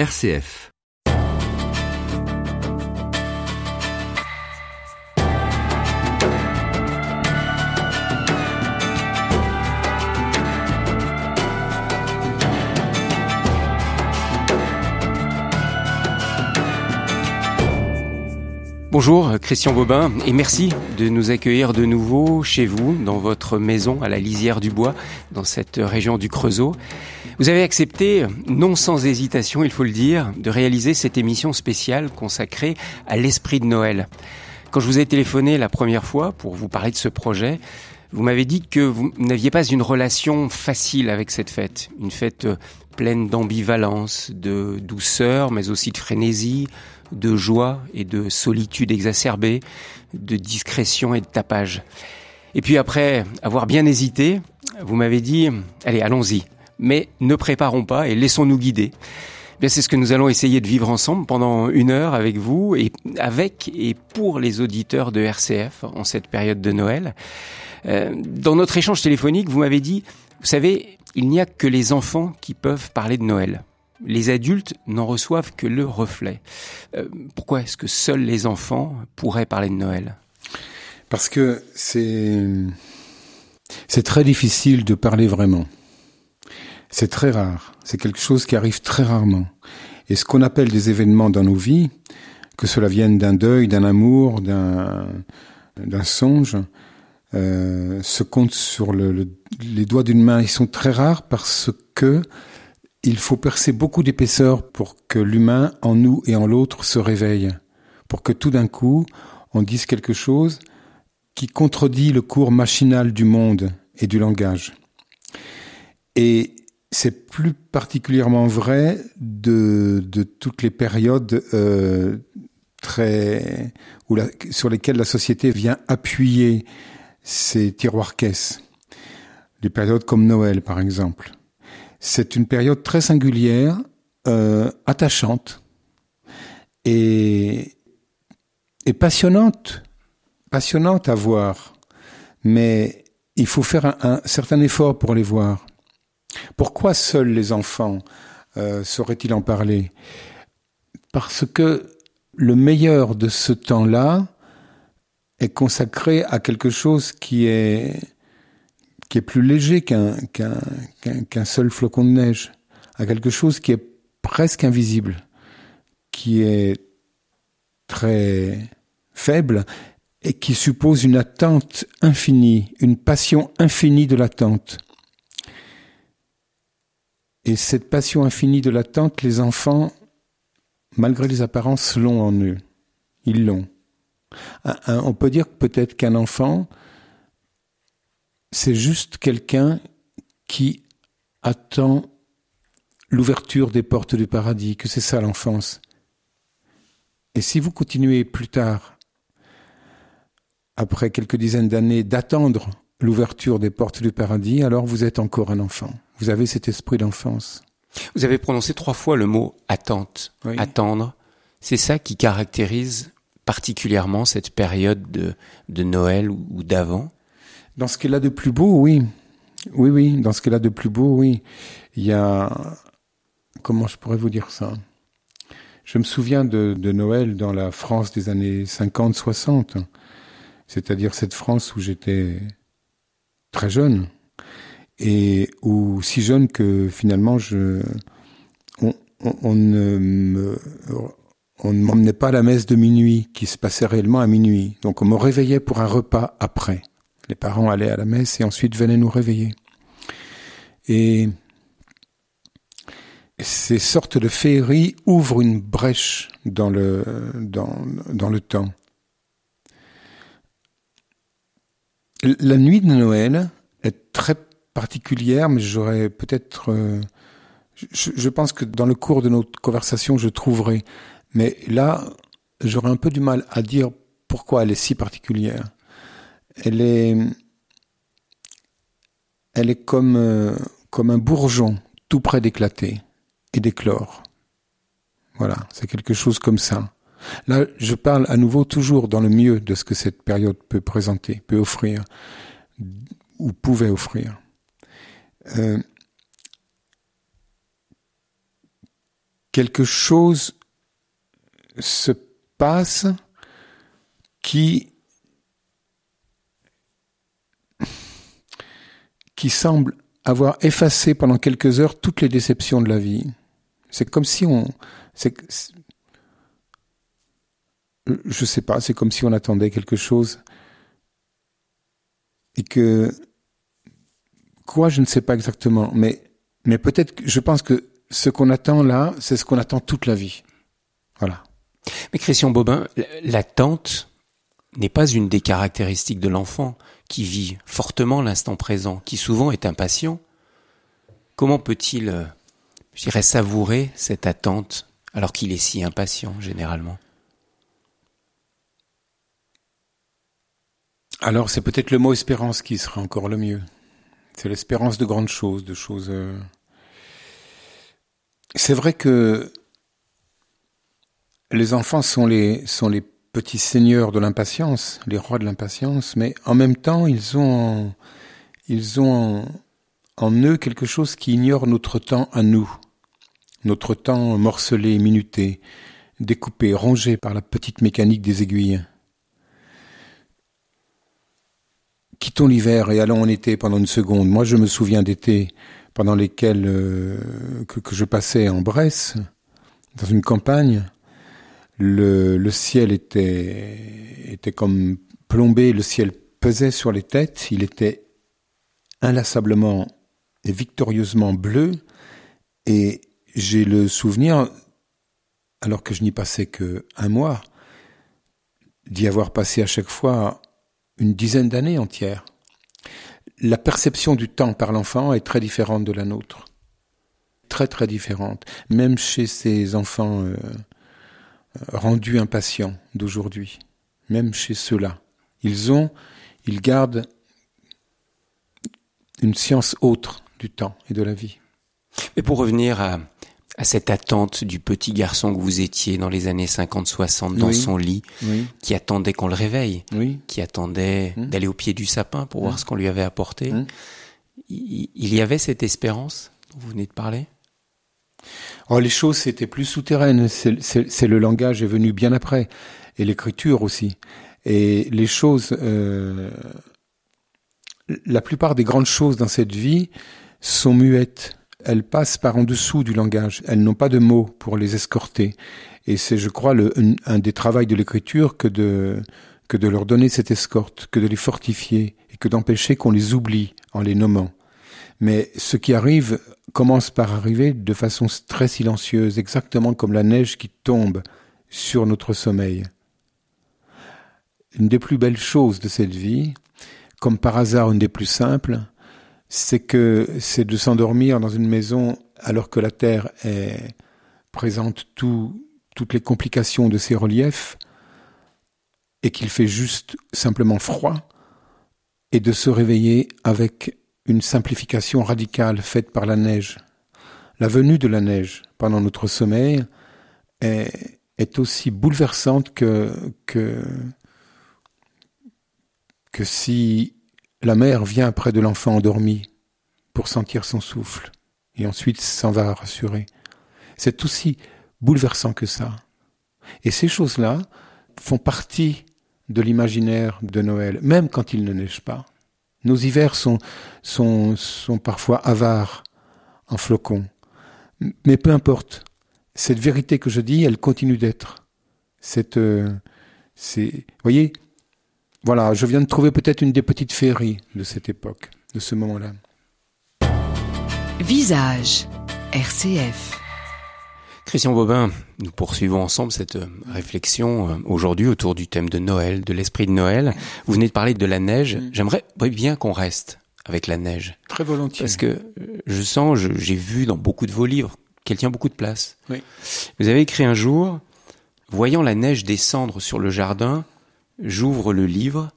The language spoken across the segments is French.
RCF. Bonjour Christian Bobin et merci de nous accueillir de nouveau chez vous, dans votre maison à la lisière du bois, dans cette région du Creusot. Vous avez accepté, non sans hésitation il faut le dire, de réaliser cette émission spéciale consacrée à l'esprit de Noël. Quand je vous ai téléphoné la première fois pour vous parler de ce projet, vous m'avez dit que vous n'aviez pas une relation facile avec cette fête, une fête pleine d'ambivalence, de douceur, mais aussi de frénésie, de joie et de solitude exacerbée, de discrétion et de tapage. Et puis après avoir bien hésité, vous m'avez dit, allez, allons-y, mais ne préparons pas et laissons-nous guider. Bien, c'est ce que nous allons essayer de vivre ensemble pendant une heure avec vous et avec et pour les auditeurs de RCF en cette période de Noël. Euh, dans notre échange téléphonique, vous m'avez dit, vous savez, il n'y a que les enfants qui peuvent parler de Noël les adultes n'en reçoivent que le reflet. Euh, pourquoi est-ce que seuls les enfants pourraient parler de Noël? Parce que c'est c'est très difficile de parler vraiment. C'est très rare. C'est quelque chose qui arrive très rarement. Et ce qu'on appelle des événements dans nos vies, que cela vienne d'un deuil, d'un amour, d'un d'un songe, euh, se compte sur le, les doigts d'une main. Ils sont très rares parce que il faut percer beaucoup d'épaisseur pour que l'humain en nous et en l'autre se réveille, pour que tout d'un coup on dise quelque chose qui contredit le cours machinal du monde et du langage. Et c'est plus particulièrement vrai de, de toutes les périodes euh, très où sur lesquelles la société vient appuyer ses tiroirs caisses. Les périodes comme Noël, par exemple. C'est une période très singulière, euh, attachante et, et passionnante, passionnante à voir. Mais il faut faire un, un certain effort pour les voir. Pourquoi seuls les enfants euh, sauraient-ils en parler? Parce que le meilleur de ce temps-là est consacré à quelque chose qui est qui est plus léger qu'un seul flocon de neige, à quelque chose qui est presque invisible, qui est très faible et qui suppose une attente infinie, une passion infinie de l'attente. Et cette passion infinie de l'attente, les enfants, malgré les apparences, l'ont en eux. Ils l'ont. On peut dire peut-être qu'un enfant, c'est juste quelqu'un qui attend l'ouverture des portes du paradis, que c'est ça l'enfance. Et si vous continuez plus tard, après quelques dizaines d'années, d'attendre l'ouverture des portes du paradis, alors vous êtes encore un enfant. Vous avez cet esprit d'enfance. Vous avez prononcé trois fois le mot attente, oui. attendre. C'est ça qui caractérise particulièrement cette période de, de Noël ou d'avant? Dans ce qu'elle a de plus beau, oui. Oui, oui, dans ce qu'elle a de plus beau, oui. Il y a... Comment je pourrais vous dire ça? Je me souviens de, de Noël dans la France des années 50-60, c'est-à-dire cette France où j'étais très jeune et où si jeune que finalement je on, ne on ne m'emmenait pas à la messe de minuit qui se passait réellement à minuit. Donc on me réveillait pour un repas après. Les parents allaient à la messe et ensuite venaient nous réveiller. Et ces sortes de féeries ouvrent une brèche dans le, dans, dans le temps. La nuit de Noël est très particulière, mais j'aurais peut-être... Euh, je, pense que dans le cours de notre conversation, je trouverai. Mais là, j'aurais un peu du mal à dire pourquoi elle est si particulière elle est, elle est comme, euh, comme un bourgeon tout près d'éclater et d'éclore. Voilà, c'est quelque chose comme ça. Là, je parle à nouveau toujours dans le mieux de ce que cette période peut présenter, peut offrir, ou pouvait offrir. Euh, quelque chose se passe qui qui semble avoir effacé pendant quelques heures toutes les déceptions de la vie. C'est comme si on, c'est, je sais pas, c'est comme si on attendait quelque chose et que quoi, je ne sais pas exactement, mais mais peut-être, je pense que ce qu'on attend là, c'est ce qu'on attend toute la vie. Voilà. Mais Christian Bobin, l'attente n'est pas une des caractéristiques de l'enfant qui vit fortement l'instant présent, qui souvent est impatient. Comment peut-il, euh, je dirais, savourer cette attente alors qu'il est si impatient généralement? Alors c'est peut-être le mot espérance qui serait encore le mieux. C'est l'espérance de grandes choses, de choses. Euh, c'est vrai que les enfants sont les petits seigneurs de l'impatience, les rois de l'impatience, mais en même temps ils ont en, eux quelque chose qui ignore notre temps à nous, notre temps morcelé, minuté, découpé, rongé par la petite mécanique des aiguilles. Quittons l'hiver et allons en été pendant une seconde. Moi, je me souviens d'été pendant lesquels euh, que, je passais en Bresse, dans une campagne. Le, le ciel était, était comme plombé, le ciel pesait sur les têtes, il était inlassablement et victorieusement bleu, et j'ai le souvenir, alors que je n'y passais que un mois, d'y avoir passé à chaque fois une dizaine d'années entières. La perception du temps par l'enfant est très différente de la nôtre. Très très différente. Même chez ces enfants euh, rendus impatients d'aujourd'hui. Même chez ceux-là. Ils ont, ils gardent une science autre du temps et de la vie. Mais pour revenir à, à cette attente du petit garçon que vous étiez dans les années 50-60 dans son lit, qui attendait qu'on le réveille, qui attendait hum. d'aller au pied du sapin pour voir hum. ce qu'on lui avait apporté. Hum. Il, y avait cette espérance dont vous venez de parler? Oh, Les choses étaient plus souterraines. C'est le langage est venu bien après. Et l'écriture aussi. Et les choses... Euh, la plupart des grandes choses dans cette vie sont muettes elles passent par en dessous du langage. Elles n'ont pas de mots pour les escorter. Et c'est, je crois, le, un, des travaux de l'écriture que de, que de leur donner cette escorte, que de les fortifier et que d'empêcher qu'on les oublie en les nommant. Mais ce qui arrive commence par arriver de façon très silencieuse, exactement comme la neige qui tombe sur notre sommeil. Une des plus belles choses de cette vie, comme par hasard une des plus simples, c'est que c'est de s'endormir dans une maison alors que la Terre est, présente toutes les complications de ses reliefs et qu'il fait juste simplement froid et de se réveiller avec une simplification radicale faite par la neige. La venue de la neige pendant notre sommeil est, est aussi bouleversante que, que, que si la mère vient près de l'enfant endormi pour sentir son souffle et ensuite s'en va rassurer. C'est aussi bouleversant que ça. Et ces choses-là font partie de l'imaginaire de Noël, même quand il ne neige pas. Nos hivers sont, sont, sont parfois avares en flocons. Mais peu importe. Cette vérité que je dis, elle continue d'être. Cette, euh, c'est, voyez, voilà, je viens de trouver peut-être une des petites féeries de cette époque, de ce moment-là. Visage, RCF. Christian Bobin, nous poursuivons ensemble cette euh, réflexion euh, aujourd'hui autour du thème de Noël, de l'esprit de Noël. Vous venez de parler de la neige. Mm. J'aimerais bien qu'on reste avec la neige. Très volontiers. Parce que euh, je sens, j'ai vu dans beaucoup de vos livres qu'elle tient beaucoup de place. Oui. Vous avez écrit un jour, voyant la neige descendre sur le jardin, j'ouvre le livre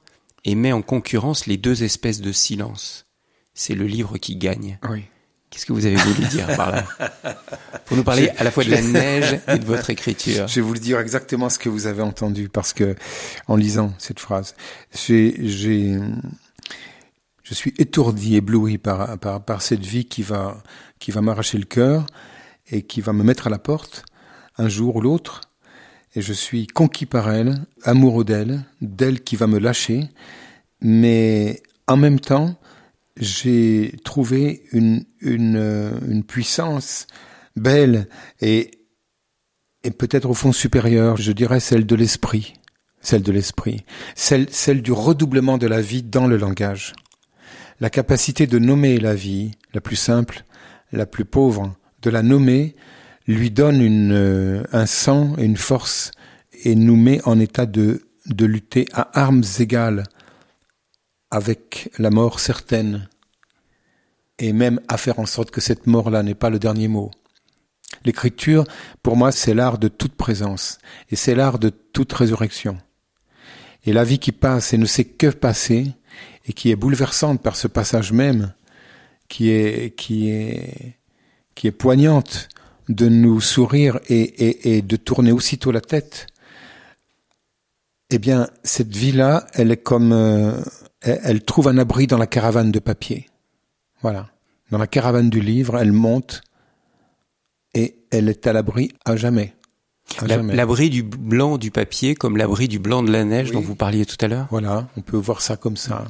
et mets en concurrence les deux espèces de silence. C'est le livre qui gagne. Oui. Qu'est-ce que vous avez voulu dire par là Pour nous parler à la fois de la neige et de votre écriture. Je vais vous dire exactement ce que vous avez entendu parce que en lisant cette phrase, j'ai, je suis étourdi, ébloui par, par, par cette vie qui va, qui va m'arracher le cœur et qui va me mettre à la porte un jour ou l'autre, et je suis conquis par elle, amoureux d'elle, d'elle qui va me lâcher, mais en même temps, j'ai trouvé une, une, une puissance belle et, et peut-être au fond supérieure, je dirais celle de l'esprit, celle de l'esprit, celle, celle du redoublement de la vie dans le langage. La capacité de nommer la vie, la plus simple, la plus pauvre, de la nommer, lui donne une, euh, un sang et une force et nous met en état de, de lutter à armes égales avec la mort certaine et même à faire en sorte que cette mort-là n'est pas le dernier mot. L'écriture, pour moi, c'est l'art de toute présence et c'est l'art de toute résurrection. Et la vie qui passe et ne sait que passer et qui est bouleversante par ce passage même, qui est, qui est, qui est poignante de nous sourire et, et, et de tourner aussitôt la tête, eh bien, cette vie-là, elle est comme, euh, elle, trouve un abri dans la caravane de papier. Voilà. Dans la caravane du livre, elle monte et elle est à l'abri à jamais. L'abri du blanc du papier comme l'abri du blanc de la neige dont vous parliez tout à l'heure? Voilà, on peut voir ça comme ça.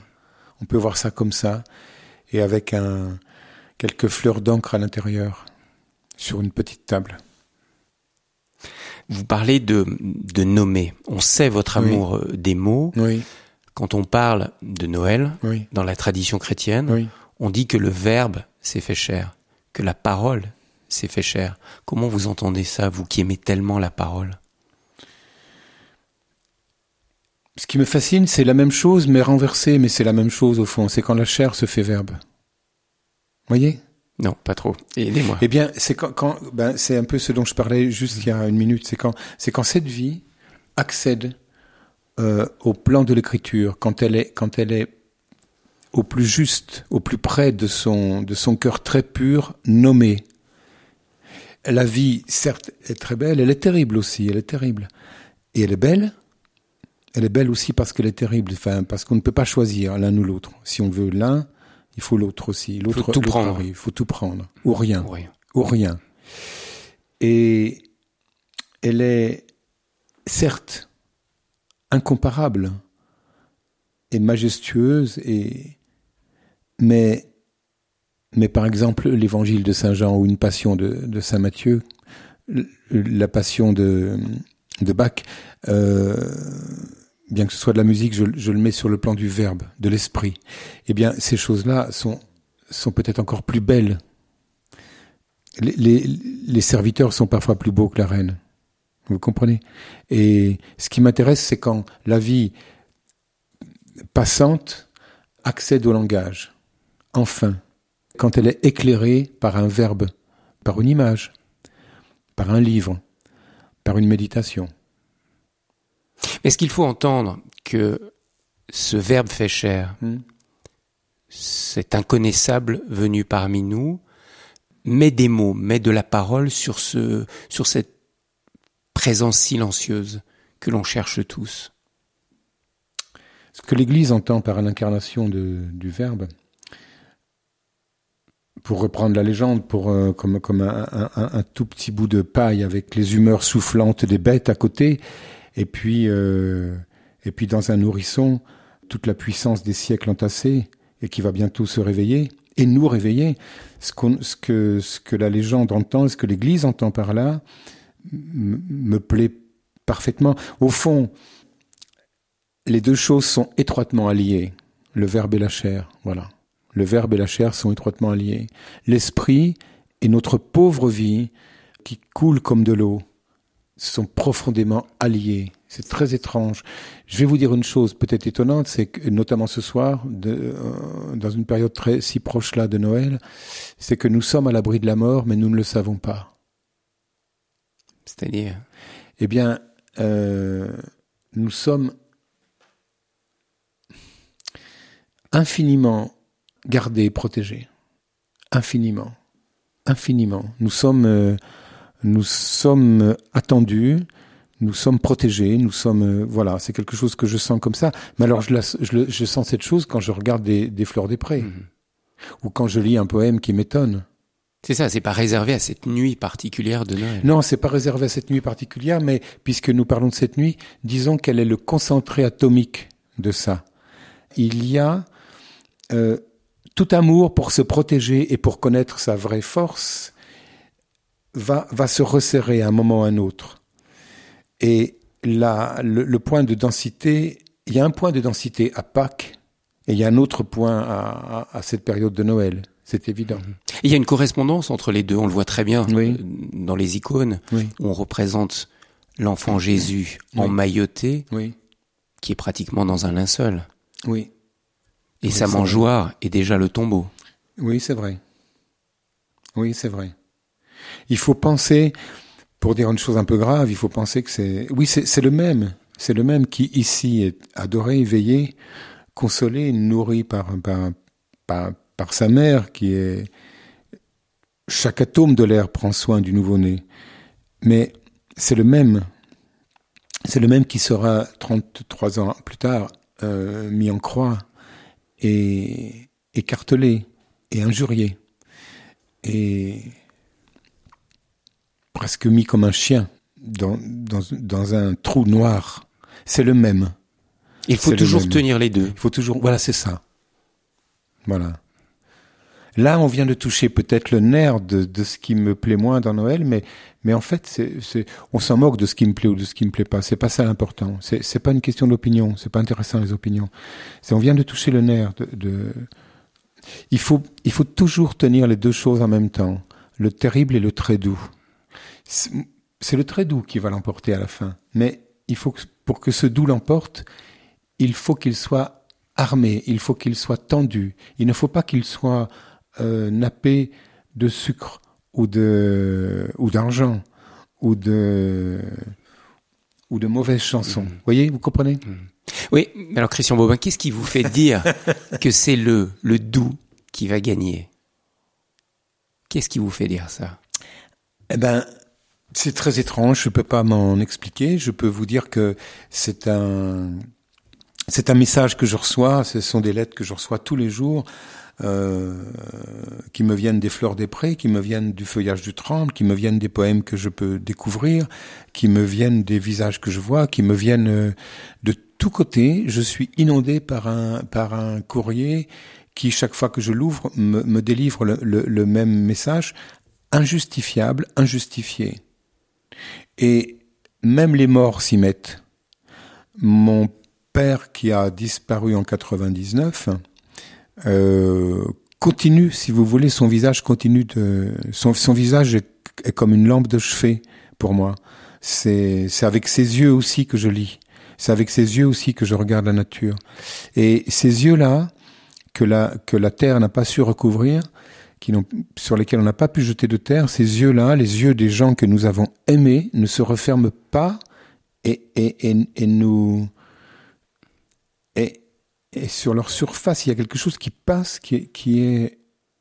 On peut voir ça comme ça et avec un quelques fleurs d'encre à l'intérieur sur une petite table. Vous parlez de, de nommer. On sait votre amour euh, des mots. Oui. Quand on parle de Noël, dans la tradition chrétienne, on dit que le verbe s'est fait cher, que la parole s'est fait cher. Comment vous entendez ça, vous qui aimez tellement la parole? Ce qui me fascine, c'est la même chose, mais renversée, mais c'est la même chose au fond. C'est quand la chair se fait verbe. Voyez? Non, pas trop. Aidez-moi. Eh bien, c'est quand, ben, c'est un peu ce dont je parlais juste il y a une minute. C'est quand, c'est quand cette vie accède euh, au plan de l'écriture, quand elle est, quand elle est au plus juste, au plus près de son, de son cœur très pur, nommé. La vie, certes, est très belle, elle est terrible aussi, elle est terrible. Et elle est belle, elle est belle aussi parce qu'elle est terrible, enfin, parce qu'on ne peut pas choisir l'un ou l'autre. Si on veut l'un, il faut l'autre aussi. L'autre, faut tout prendre. Il faut tout prendre. Ou rien. Ou rien. Et elle est, certes, incomparable et majestueuse et, mais, mais par exemple, l'évangile de Saint Jean ou une passion de, de Saint Matthieu, la passion de, de Bach, euh, bien que ce soit de la musique, je, le mets sur le plan du verbe, de l'esprit. Eh bien, ces choses-là sont, sont peut-être encore plus belles. Les, les, serviteurs sont parfois plus beaux que la reine. Vous comprenez? Et ce qui m'intéresse, c'est quand la vie passante accède au langage. Enfin, quand elle est éclairée par un verbe, par une image, par un livre, par une méditation. Est-ce qu'il faut entendre que ce verbe fait chair, hmm. cet inconnaissable venu parmi nous, met des mots, met de la parole sur ce, sur cette présence silencieuse que l'on cherche tous? Ce que l'Église entend par l'incarnation du Verbe, pour reprendre la légende, pour euh, comme, comme un, un, tout petit bout de paille avec les humeurs soufflantes des bêtes à côté, et puis, euh, et puis dans un nourrisson, toute la puissance des siècles entassés et qui va bientôt se réveiller et nous réveiller. Ce, que, ce que la légende entend, ce que l'Église entend par là, me plaît parfaitement. Au fond, les deux choses sont étroitement alliées, le verbe et la chair. Voilà. Le verbe et la chair sont étroitement alliés. L'esprit et notre pauvre vie qui coule comme de l'eau sont profondément alliés. C'est très étrange. Je vais vous dire une chose peut-être étonnante, c'est que notamment ce soir, de, euh, dans une période très si proche là de Noël, c'est que nous sommes à l'abri de la mort, mais nous ne le savons pas. C'est-à-dire? Eh bien, euh, nous sommes infiniment gardés, protégés. Infiniment. Infiniment. Nous sommes... Euh, nous sommes attendus, nous sommes protégés, nous sommes euh, voilà, c'est quelque chose que je sens comme ça. Mais alors je, je, sens cette chose quand je regarde des, fleurs des prés mhm. ou quand je lis un poème qui m'étonne. C'est ça, c'est pas réservé à cette nuit particulière de Noël. Non, c'est pas réservé à cette nuit particulière, mais puisque nous parlons de cette nuit, disons qu'elle est le concentré atomique de ça. Il y a euh, tout amour pour se protéger et pour connaître sa vraie force va, va se resserrer à un moment ou à un autre. Et là, le, le point de densité, il y a un point de densité à Pâques et il y a un autre point à, à, à cette période de Noël. C'est évident. Il y a une correspondance entre les deux, on le voit très bien Oui. dans les icônes. Oui. On représente l'enfant Jésus emmailloté, Oui. qui est pratiquement dans un linceul. Oui. Et sa mangeoire est déjà le tombeau. Oui, c'est vrai. Oui, c'est vrai. Il faut penser, pour dire une chose un peu grave, il faut penser que c'est, oui, c'est le même, c'est le même qui ici est adoré, éveillé, consolé, nourri par, par, par, par sa mère qui est, chaque atome de l'air prend soin du nouveau-né. Mais c'est le même, c'est le même qui sera 33 ans plus tard euh, mis en croix et écartelé et injurié. Et presque mis comme un chien dans, dans, dans un trou noir. C'est le même. Il faut le toujours tenir les deux. Il faut toujours. Voilà, c'est ça. Voilà. Là, on vient de toucher peut-être le nerf de, de ce qui me plaît moins dans Noël, mais, mais en fait, c'est, c'est, on s'en moque de ce qui me plaît ou de ce qui me plaît pas. C'est pas ça l'important. C'est, c'est pas une question d'opinion. C'est pas intéressant les opinions. C'est, on vient de toucher le nerf de, de... Il faut, il faut toujours tenir les deux choses en même temps. Le terrible et le très doux. C'est le très doux qui va l'emporter à la fin. Mais il faut que, pour que ce doux l'emporte, il faut qu'il soit armé, il faut qu'il soit tendu. Il ne faut pas qu'il soit euh, nappé de sucre ou de ou d'argent ou de ou de mauvaises chansons. Vous voyez, vous comprenez? Oui, mais alors Christian Bobin, qu'est-ce qui vous fait dire que c'est le, le doux qui va gagner? Qu'est-ce qui vous fait dire ça? Eh ben, c'est très étrange. Je peux pas m'en expliquer. Je peux vous dire que c'est un c'est un message que je reçois. Ce sont des lettres que je reçois tous les jours. euh, qui me viennent des fleurs des prés, qui me viennent du feuillage du tremble, qui me viennent des poèmes que je peux découvrir, qui me viennent des visages que je vois, qui me viennent euh, de tous côtés. Je suis inondé par un par un courrier qui chaque fois que je l'ouvre me, me délivre le- le même message injustifiable, injustifié. Et même les morts s'y mettent. Mon père qui a disparu en 99 euh, continue, si vous voulez, son visage continue de son, visage est, est comme une lampe de chevet pour moi. C'est avec ses yeux aussi que je lis. C'est avec ses yeux aussi que je regarde la nature. Et ces yeux-là que la que la terre n'a pas su recouvrir, qui sur lesquels on n'a pas pu jeter de terre, ces yeux-là, les yeux des gens que nous avons aimés, ne se referment pas et et et, et nous et, sur leur surface, il y a quelque chose qui passe qui est, qui est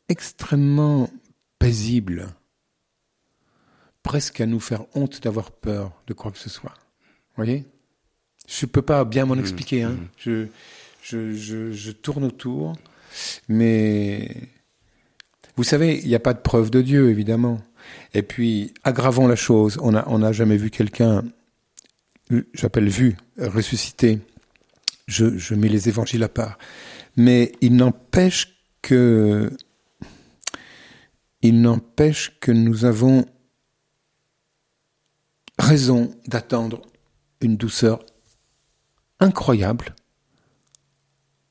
extrêmement paisible, presque à nous faire honte d'avoir peur de quoi que ce soit. Vous voyez? Je peux pas bien m'en expliquer. Hein. Je, je, je, je tourne autour, mais vous savez, il n'y a pas de preuve de Dieu, évidemment. Et puis, aggravons la chose. On n'a jamais vu quelqu'un, j'appelle vu, ressuscité. Je, mets les évangiles à part. Mais il n'empêche que, il n'empêche que nous avons raison d'attendre une douceur incroyable.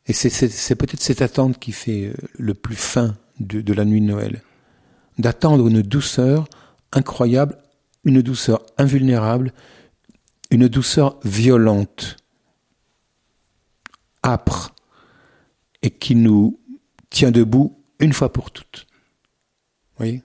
Et c'est peut-être cette attente qui fait euh, le plus fin de, la nuit de Noël. D'attendre une douceur incroyable, une douceur invulnérable, une douceur violente, âpre, et qui nous tient debout une fois pour toutes. Voyez?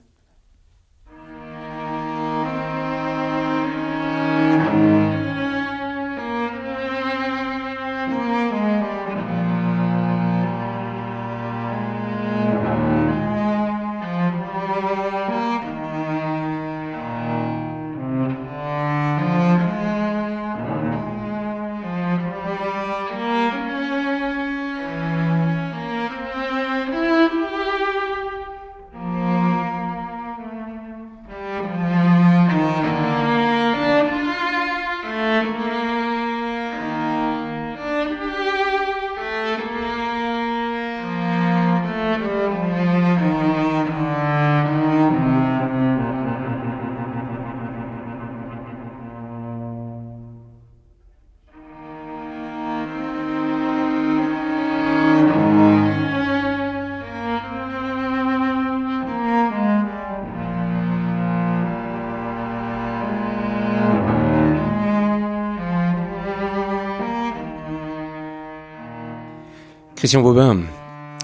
Christian Bobin,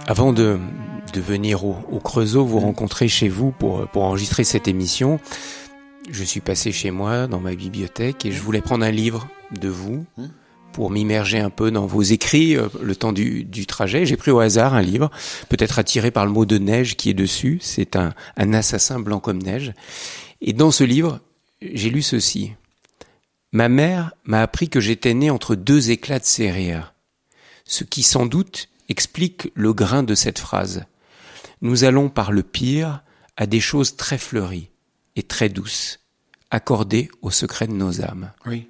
avant de, de venir au, au, Creusot, vous rencontrer chez vous pour, pour enregistrer cette émission, je suis passé chez moi dans ma bibliothèque et je voulais prendre un livre de vous pour m'immerger un peu dans vos écrits euh, le temps du, du trajet. J'ai pris au hasard un livre, peut-être attiré par le mot de neige qui est dessus. C'est un, un assassin blanc comme neige. Et dans ce livre, j'ai lu ceci. Ma mère m'a appris que j'étais né entre deux éclats de ses rires ce qui sans doute explique le grain de cette phrase. Nous allons par le pire à des choses très fleuries et très douces, accordées au secret de nos âmes. Oui.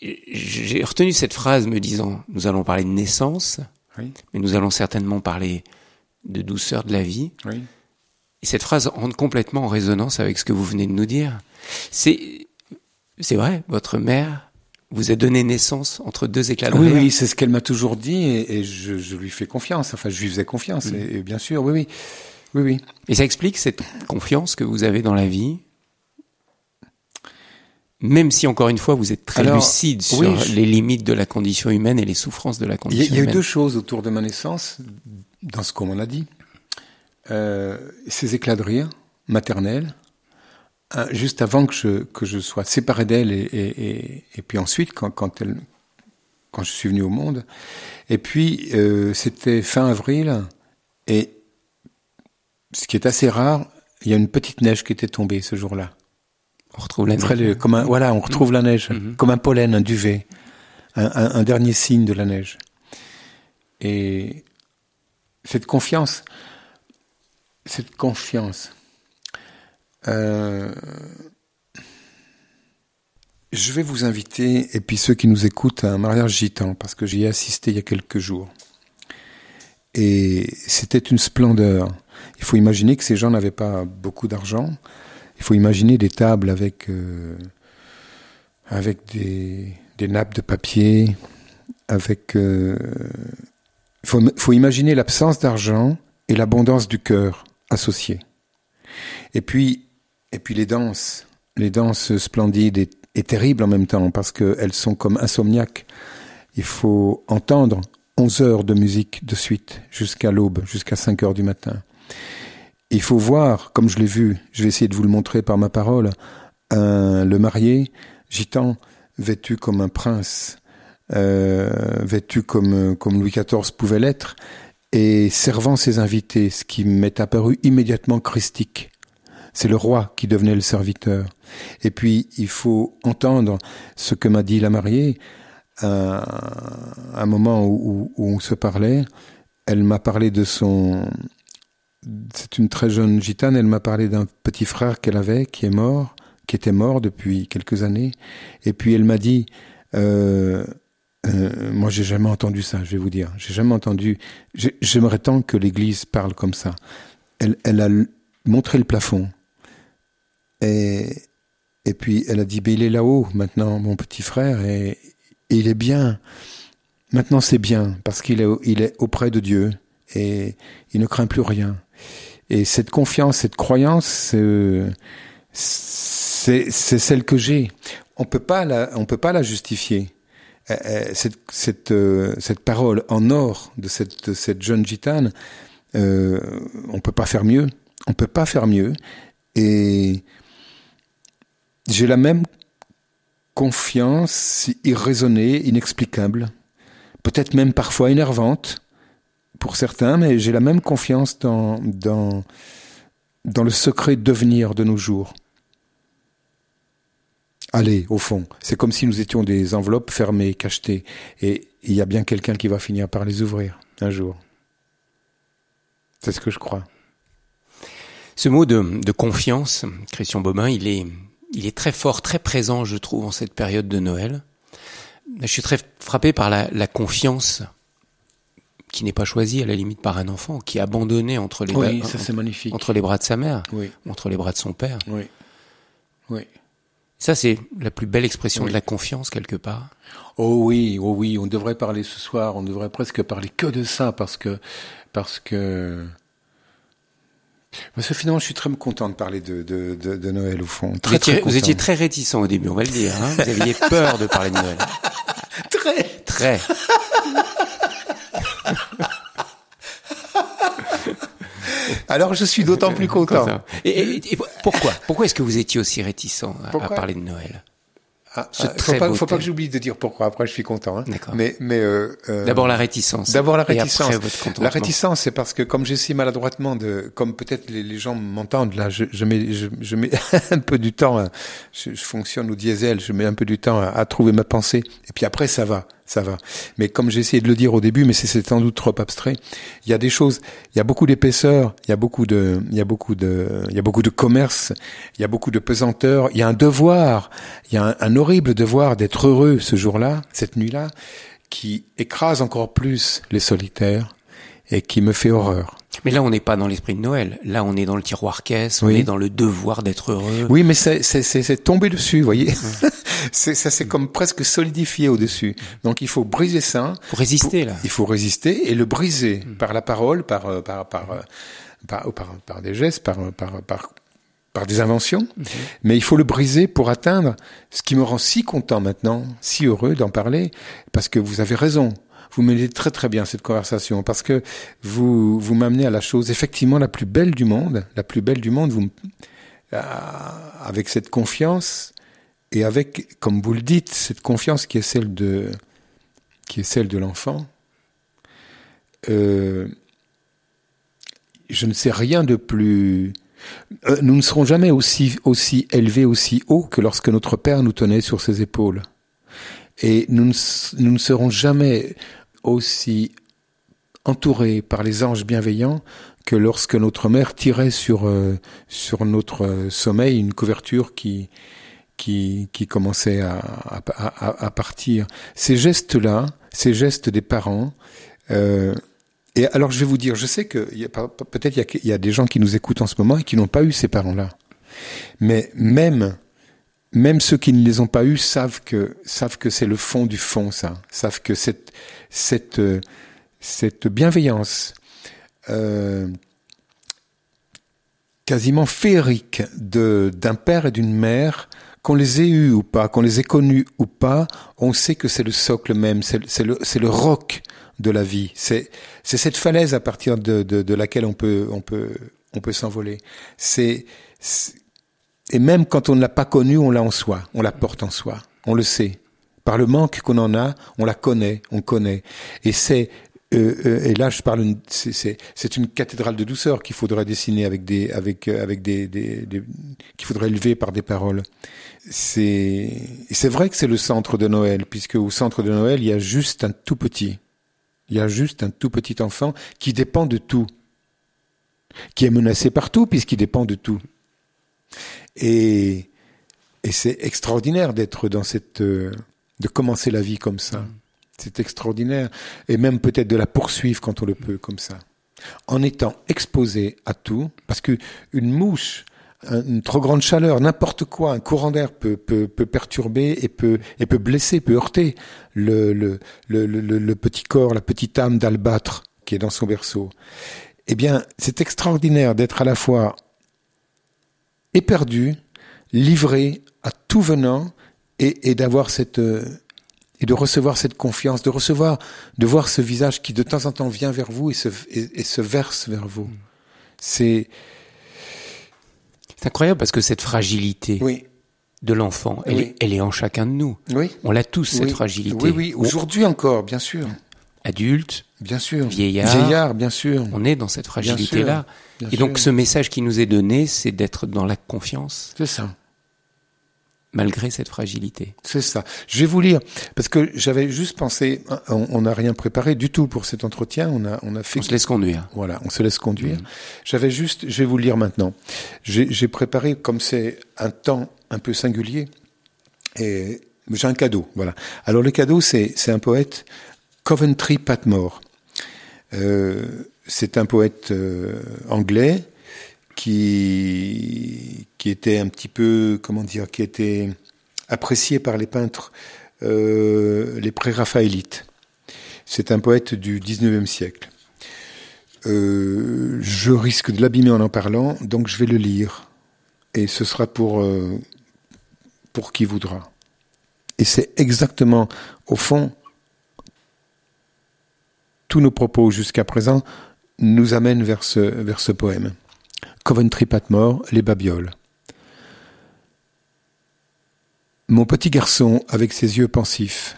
J'ai retenu cette phrase me disant, nous allons parler de naissance, oui. mais nous allons certainement parler de douceur de la vie. Oui. Et cette phrase rentre complètement en résonance avec ce que vous venez de nous dire. C'est, c'est vrai, votre mère vous a donné naissance entre deux éclats de Oui, rire. oui, c'est ce qu'elle m'a toujours dit et, et je, je, lui fais confiance. Enfin, je lui faisais confiance. Mm. Et, et, bien sûr, oui, oui, oui, oui. Et ça explique cette confiance que vous avez dans la vie, même si encore une fois vous êtes très Alors, lucide sur oui, je... les limites de la condition humaine et les souffrances de la condition humaine. Il y a, eu deux choses autour de ma naissance, dans ce qu'on m'en a dit. Euh, ces éclats de rire maternels, juste avant que je, que je sois séparé d'elle et, et, et, et, puis ensuite quand, quand, elle, quand je suis venu au monde. Et puis euh, c'était fin avril et ce qui est assez rare, il y a une petite neige qui était tombée ce jour-là. On retrouve la neige. comme un, voilà, on retrouve la neige, -hmm. comme un pollen, un duvet, un, un, un, dernier signe de la neige. Et cette confiance, cette confiance, euh, je vais vous inviter, et puis ceux qui nous écoutent, à un mariage gitan, parce que j'y ai assisté il y a quelques jours. Et c'était une splendeur. Il faut imaginer que ces gens n'avaient pas beaucoup d'argent. Il faut imaginer des tables avec, euh, avec des, nappes de papier, avec... Euh, il faut, faut imaginer l'absence d'argent et l'abondance du cœur associés. Et puis, et puis les danses, les danses splendides et, terribles en même temps, parce qu'elles sont comme insomniaques. Il faut entendre 11 heures de musique de suite, jusqu'à l'aube, jusqu'à 5 heures du matin. Il faut voir, comme je l'ai vu, je vais essayer de vous le montrer par ma parole, le marié, gitan, vêtu comme un prince, euh, vêtu comme Louis XIV pouvait l'être, et servant ses invités, ce qui m'est apparu immédiatement christique. C'est le roi qui devenait le serviteur. Et puis, il faut entendre ce que m'a dit la mariée à un moment où, on se parlait. Elle m'a parlé de son... C'est une très jeune gitane, elle m'a parlé d'un petit frère qu'elle avait, qui est mort, qui était mort depuis quelques années. Et puis elle m'a dit... Euh, euh, moi, j'ai jamais entendu ça, je vais vous dire. J'ai jamais entendu. J'aimerais tant que l'Église parle comme ça. Elle a montré le plafond. Et, et puis, elle a dit, ben, il est là-haut, maintenant, mon petit frère, et, il est bien. Maintenant, c'est bien, parce qu'il est, il est auprès de Dieu, et il ne craint plus rien. Et cette confiance, cette croyance, euh, c'est celle que j'ai. On peut peut pas la justifier cette, cette, euh, cette parole en or de cette, de cette jeune gitane, euh, on peut pas faire mieux. On peut pas faire mieux. Et j'ai la même confiance irraisonnée, inexplicable, peut-être même parfois énervante pour certains, mais j'ai la même confiance dans, dans, dans le secret devenir de nos jours aller au fond. C'est comme si nous étions des enveloppes fermées, cachetées. Et il y a bien quelqu'un qui va finir par les ouvrir un jour. C'est ce que je crois. Ce mot de confiance, Christian Bobin, il est, il est très fort, très présent, je trouve, en cette période de Noël. Je suis très frappé par la, la confiance qui n'est pas choisie à la limite par un enfant, qui est abandonné entre les, oui, bras, ça, entre les bras de sa mère, oui. entre les bras de son père. Oui. Oui. Ça, c'est la plus belle expression oui. de la confiance, quelque part. Oh oui, oh oui, on devrait parler ce soir, on devrait presque parler que de ça, parce que, parce que, parce que finalement, je suis très content de parler de, de, de, de Noël, au fond. Très, vous, étiez, très vous étiez très réticent au début, on va le dire. Hein vous aviez peur de parler de Noël. Très. Très. Alors je suis d'autant plus content. Et, pourquoi? Pourquoi est-ce que vous étiez aussi réticent à parler de Noël? Ah, ah, faut pas, faut pas que j'oublie de dire pourquoi. Après, je suis content. Hein. Mais, mais euh, euh, d'abord la réticence. D'abord la réticence. la réticence, c'est parce que comme j'essaie maladroitement de, comme peut-être les, gens m'entendent là, je, je mets, je, mets un peu du temps. À, je, fonctionne au diesel. Je mets un peu du temps à, à trouver ma pensée. Et puis après, ça va ça va. Mais comme j'ai essayé de le dire au début, mais c'est sans doute trop abstrait, il y a des choses, il y a beaucoup d'épaisseur, il y a beaucoup de, il y a beaucoup de, il y a beaucoup de commerce, il y a beaucoup de pesanteur, il y a un devoir, il y a un, horrible devoir d'être heureux ce jour-là, cette nuit-là, qui écrase encore plus les solitaires et qui me fait horreur. Mais là, on n'est pas dans l'esprit de Noël. Là, on est dans le tiroir caisse, on est dans le devoir d'être heureux. Oui, mais c'est tombé dessus, vous voyez. ça c'est comme presque solidifié au-dessus. Donc il faut briser ça. Faut résister là. Il faut résister et le briser mm. par la parole, par euh, par par euh, par, par, par des gestes, par par par par des inventions, mm-hmm. mais il faut le briser pour atteindre ce qui me rend si content maintenant, si heureux d'en parler, parce que vous avez raison. Vous menez très très bien cette conversation parce que vous vous m'amenez à la chose effectivement la plus belle du monde, la plus belle du monde. Vous euh, avec cette confiance et avec, comme vous le dites, cette confiance qui est celle de, qui est celle de l'enfant, euh, je ne sais rien de plus. Euh, nous ne serons jamais aussi, aussi élevés, aussi haut que lorsque notre Père nous tenait sur ses épaules. Et nous nous ne serons jamais aussi entourés par les anges bienveillants que lorsque notre mère tirait sur, euh, sur notre sommeil une couverture qui, qui, qui commençait à, à, à partir. Ces gestes-là, ces gestes des parents, euh, et alors je vais vous dire, je sais que peut-être il, il y, a des gens qui nous écoutent en ce moment et qui n'ont pas eu ces parents-là. Mais même même ceux qui ne les ont pas eus savent que savent que c'est le fond du fond, ça. Savent que cette cette cette bienveillance euh, quasiment féerique de d'un père et d'une mère qu'on les ait eus ou pas, qu'on les ait connus ou pas, on sait que c'est le socle même, c'est le, le roc de la vie. C'est cette falaise à partir de, de, de, laquelle on peut, on peut, on peut s'envoler. C'est et même quand on ne l'a pas connu, on l'a en soi, on la porte en soi, on le sait. Par le manque qu'on en a, on la connaît, on connaît. Et c'est euh, euh, et là, je parle, c'est une cathédrale de douceur qu'il faudrait dessiner avec des, avec, euh, avec des, des, des qu'il faudrait élever par des paroles. C'est, c'est vrai que c'est le centre de Noël, puisque au centre de Noël, il y a juste un tout petit, il y a juste un tout petit enfant qui dépend de tout, qui est menacé par tout puisqu'il dépend de tout. Et, et c'est extraordinaire d'être dans cette, de commencer la vie comme ça. C'est extraordinaire. Et même peut-être de la poursuivre quand on le peut, comme ça. En étant exposé à tout, parce que une mouche, une trop grande chaleur, n'importe quoi, un courant d'air peut, peut, peut, perturber et peut, et peut blesser, peut heurter le, le, le, le, petit corps, la petite âme d'albâtre qui est dans son berceau. Eh bien, c'est extraordinaire d'être à la fois éperdu, livré à tout venant et, et d'avoir cette, et de recevoir cette confiance, de recevoir, de voir ce visage qui de temps en temps vient vers vous et se, et, se verse vers vous. C'est c'est incroyable parce que cette fragilité oui. de l'enfant, elle, est, elle est en chacun de nous. Oui. On l'a tous cette fragilité. Oui, oui. Aujourd'hui encore, bien sûr. Adulte, bien sûr. Vieillard, vieillard, bien sûr. On est dans cette fragilité-là. Et donc, ce message qui nous est donné, c'est d'être dans la confiance. C'est ça malgré cette fragilité. C'est ça. Je vais vous lire parce que j'avais juste pensé, on n'a rien préparé du tout pour cet entretien. On a, on a fait. On se laisse conduire. Voilà, on se laisse conduire. Mm. J'avais juste, je vais vous lire maintenant. J'ai préparé, comme c'est un temps un peu singulier, et j'ai un cadeau. Voilà. Alors le cadeau, c'est c'est un poète, Coventry Patmore. Euh, c'est un poète euh, anglais qui, était un petit peu, comment dire, qui était apprécié par les peintres, euh, les pré-raphaélites. C'est un poète du 19e siècle. Je risque de l'abîmer en en parlant, donc je vais le lire. Et ce sera pour, pour qui voudra. Et c'est exactement, au fond, tous nos propos jusqu'à présent nous amènent vers ce, vers ce poème. Coventry Patmore, Les Babioles. Mon petit garçon, avec ses yeux pensifs,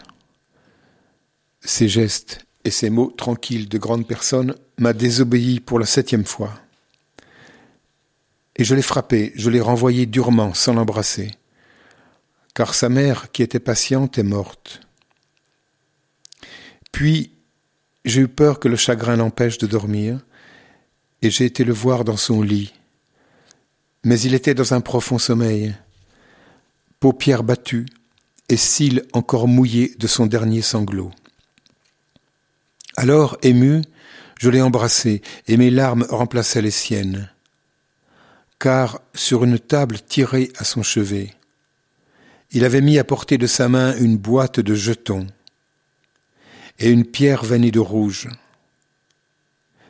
ses gestes et ses mots tranquilles de grande personne, m'a désobéi pour la septième fois. Et je l'ai frappé, je l'ai renvoyé durement, sans l'embrasser, car sa mère, qui était patiente, est morte. Puis, j'ai eu peur que le chagrin l'empêche de dormir, et j'ai été le voir dans son lit. Mais il était dans un profond sommeil, paupières battues et cils encore mouillés de son dernier sanglot. Alors, ému, je l'ai embrassé, et mes larmes remplaçaient les siennes. Car, sur une table tirée à son chevet, il avait mis à portée de sa main une boîte de jetons et une pierre veinie de rouge,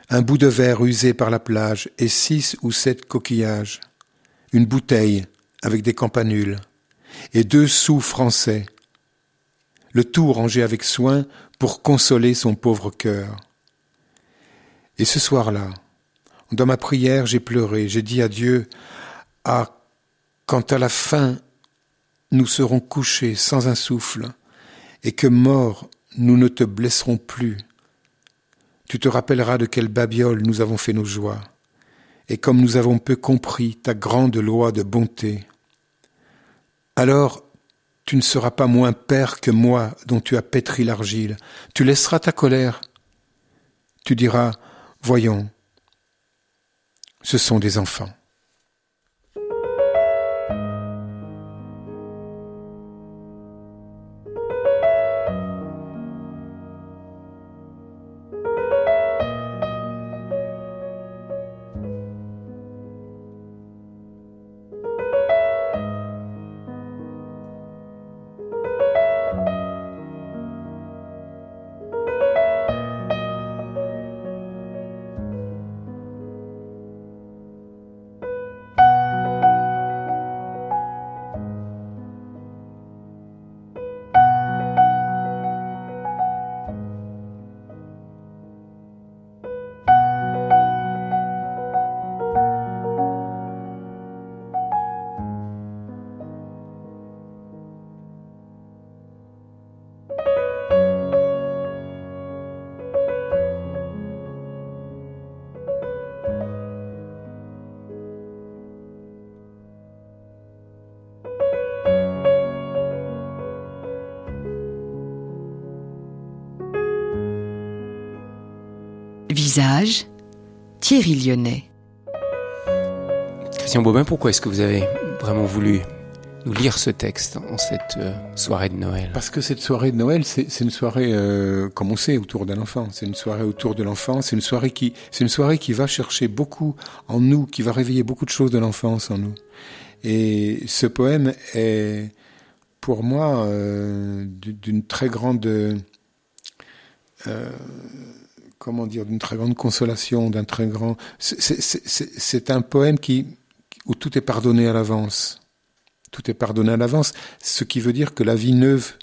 un bout de verre usé par la plage et six ou sept coquillages, une bouteille avec des campanules et deux sous français, le tout rangé avec soin pour consoler son pauvre cœur. Et ce soir-là, dans ma prière, j'ai pleuré, j'ai dit à Dieu, Ah, quand à la fin nous serons couchés sans un souffle, et que mort nous ne te blesserons plus, tu te rappelleras de quelle babiole nous avons fait nos joies, et comme nous avons peu compris ta grande loi de bonté. Alors tu ne seras pas moins père que moi dont tu as pétri l'argile. Tu laisseras ta colère. Tu diras, voyons, ce sont des enfants. Visage, Thierry Lyonnais. Christian Bobin, pourquoi est-ce que vous avez vraiment voulu nous lire ce texte en cette euh, soirée de Noël? Parce que cette soirée de Noël, c'est une soirée, euh, comme on sait, autour d'un enfant. C'est une soirée autour de l'enfant. C'est une soirée qui, c'est une soirée qui va chercher beaucoup en nous, qui va réveiller beaucoup de choses de l'enfance en nous. Et ce poème est, pour moi, euh, d'une très grande euh, comment dire, d'une très grande consolation, d'un très grand. C'est un poème qui où tout est pardonné à l'avance. Tout est pardonné à l'avance, ce qui veut dire que la vie neuve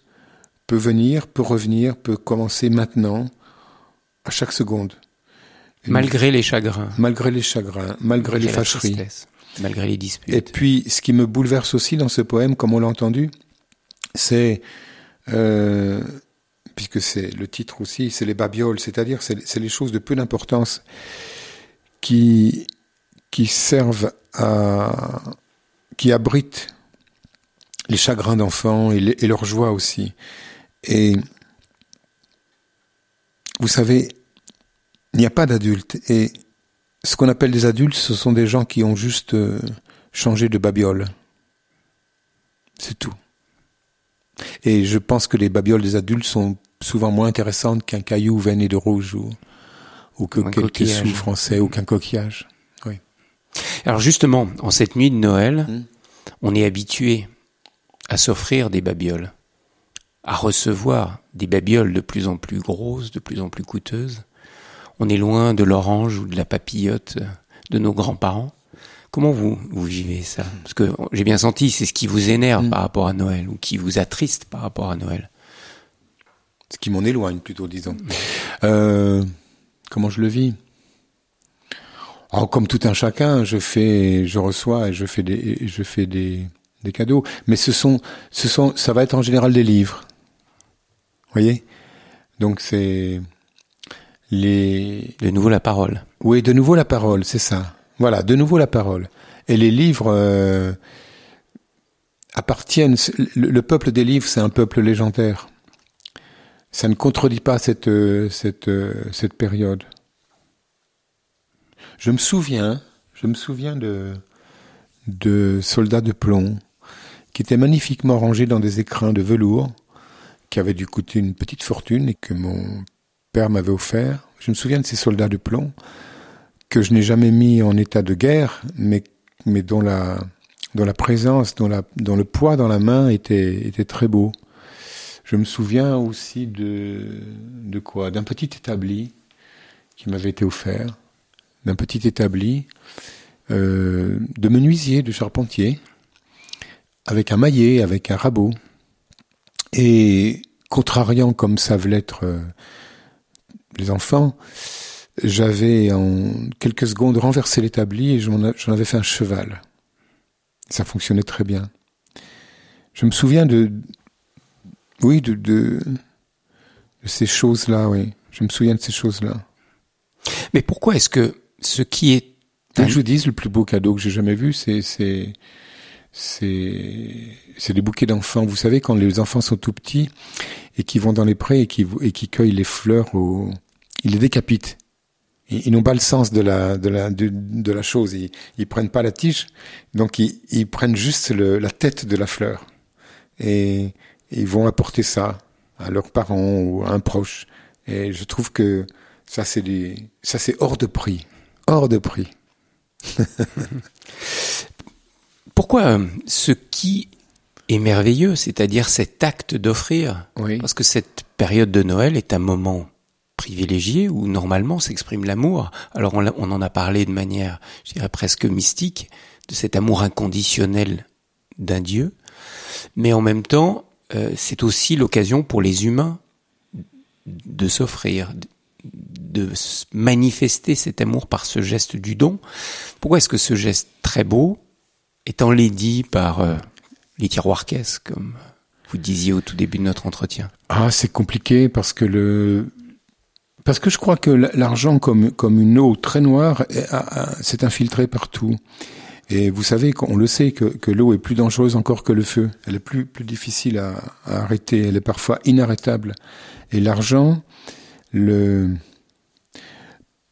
peut venir, peut revenir, peut commencer maintenant, à chaque seconde. Malgré les chagrins. Malgré les chagrins, malgré, les fâcheries. Malgré les disputes. Et puis, ce qui me bouleverse aussi dans ce poème, comme on l'a entendu, c'est euh, puisque c'est le titre aussi, c'est les babioles, c'est-à-dire c'est les choses de peu d'importance qui, qui servent à, qui abritent les chagrins d'enfants et, leur joie aussi. Et vous savez, il n'y a pas d'adultes. Et ce qu'on appelle des adultes, ce sont des gens qui ont juste euh, changé de babiole. C'est tout. Et je pense que les babioles des adultes sont souvent moins intéressantes qu'un caillou veiné de rouge ou, ou que quelques sous français ou qu'un coquillage. Oui. Alors justement, en cette nuit de Noël, hmm. on est habitué à s'offrir des babioles, à recevoir des babioles de plus en plus grosses, de plus en plus coûteuses. On est loin de l'orange ou de la papillote de nos grands-parents. Comment vous, vous vivez ça? Parce que j'ai bien senti, c'est ce qui vous énerve mm. par rapport à Noël ou qui vous attriste par rapport à Noël. Ce qui m'en éloigne plutôt, disons. Euh, comment je le vis? Oh, Comme tout un chacun, je fais, je reçois et je fais des, je fais des, des cadeaux. Mais ce sont, ce sont, ça va être en général des livres. Vous voyez? Donc c'est les. De nouveau la parole. Oui, de nouveau la parole, c'est ça. Voilà, de nouveau la parole. Et les livres euh, appartiennent. Le, le peuple des livres, c'est un peuple légendaire. Ça ne contredit pas cette cette cette période. Je me souviens, je me souviens de de soldats de plomb qui étaient magnifiquement rangés dans des écrins de velours qui avaient dû coûter une petite fortune et que mon père m'avait offert. Je me souviens de ces soldats de plomb que je n'ai jamais mis en état de guerre, mais, dont, la, la présence, dont, la, dont le poids dans la main était, était très beau. Je me souviens aussi de, quoi? D'un petit établi qui m'avait été offert, d'un petit établi euh, de menuisier, de charpentier, avec un maillet, avec un rabot. Et contrariant comme savent l'être euh, les enfants, j'avais en quelques secondes renversé l'établi et j'en avais fait un cheval. Ça fonctionnait très bien. Je me souviens de, oui, de, de, de ces choses-là, oui. Je me souviens de ces choses-là. Mais pourquoi est-ce que ce qui est... Que je vous dise, le plus beau cadeau que j'ai jamais vu, c'est, c'est, c'est, c'est des bouquets d'enfants. Vous savez, quand les enfants sont tout petits et qui vont dans les prés et qui, et qui cueillent les fleurs au, ils les décapitent. Ils, n'ont pas le sens de la de la de, de la chose. Ils, ils prennent pas la tige, donc ils, ils prennent juste le, la tête de la fleur et ils vont apporter ça à leurs parents ou à un proche. Et je trouve que ça c'est des ça c'est hors de prix, hors de prix. Pourquoi euh, ce qui est merveilleux, c'est-à-dire cet acte d'offrir, oui. parce que cette période de Noël est un moment privilégié où normalement s'exprime l'amour. Alors on, on, en a parlé de manière, je dirais presque mystique, de cet amour inconditionnel d'un Dieu, mais en même temps, euh, c'est aussi l'occasion pour les humains de s'offrir, de manifester cet amour par ce geste du don. Pourquoi est-ce que ce geste très beau est enlaidi par euh, les tiroirs caisses, comme vous disiez au tout début de notre entretien? Ah, c'est compliqué parce que le parce que je crois que l'argent, comme, comme une eau très noire, s'est infiltré partout. Et vous savez qu'on le sait que, l'eau est plus dangereuse encore que le feu. Elle est plus, difficile à, arrêter. Elle est parfois inarrêtable. Et l'argent,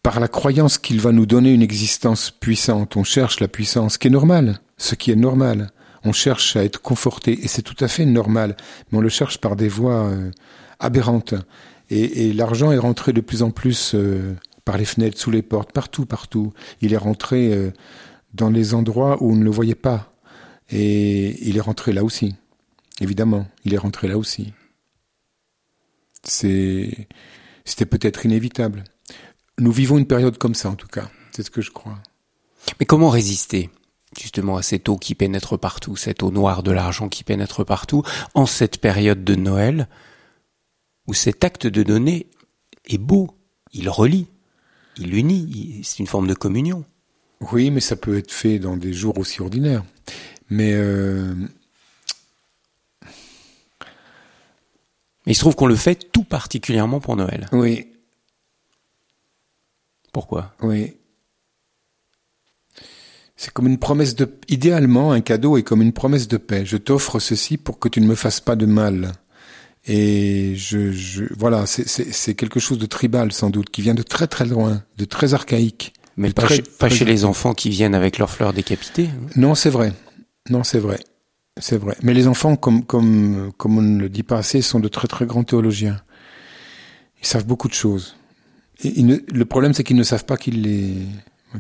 par la croyance qu'il va nous donner une existence puissante, on cherche la puissance, qui est normale, ce qui est normal. On cherche à être conforté, et c'est tout à fait normal, mais on le cherche par des voies euh, aberrantes. Et, et l'argent est rentré de plus en plus euh, par les fenêtres, sous les portes, partout, partout. Il est rentré euh, dans les endroits où on ne le voyait pas. Et il est rentré là aussi. Évidemment, il est rentré là aussi. C'est, c'était peut-être inévitable. Nous vivons une période comme ça, en tout cas. C'est ce que je crois. Mais comment résister justement à cette eau qui pénètre partout, cette eau noire de l'argent qui pénètre partout, en cette période de Noël, où cet acte de donner est beau, il relie, il unit, c'est une forme de communion. Oui, mais ça peut être fait dans des jours aussi ordinaires. Mais euh... mais il se trouve qu'on le fait tout particulièrement pour Noël. Oui. Pourquoi? Oui. C'est comme une promesse de. Idéalement, un cadeau est comme une promesse de paix. Je t'offre ceci pour que tu ne me fasses pas de mal. Et je, je voilà, c'est quelque chose de tribal sans doute, qui vient de très très loin, de très archaïque. Mais pas, très, chez, pas chez les enfants qui viennent avec leurs fleurs décapitées. hein. Non, c'est vrai. Non, c'est vrai. C'est vrai. Mais les enfants, comme, comme, comme on ne le dit pas assez, sont de très très grands théologiens. Ils savent beaucoup de choses. Et ils ne, le problème, c'est qu'ils ne savent pas qu'ils les,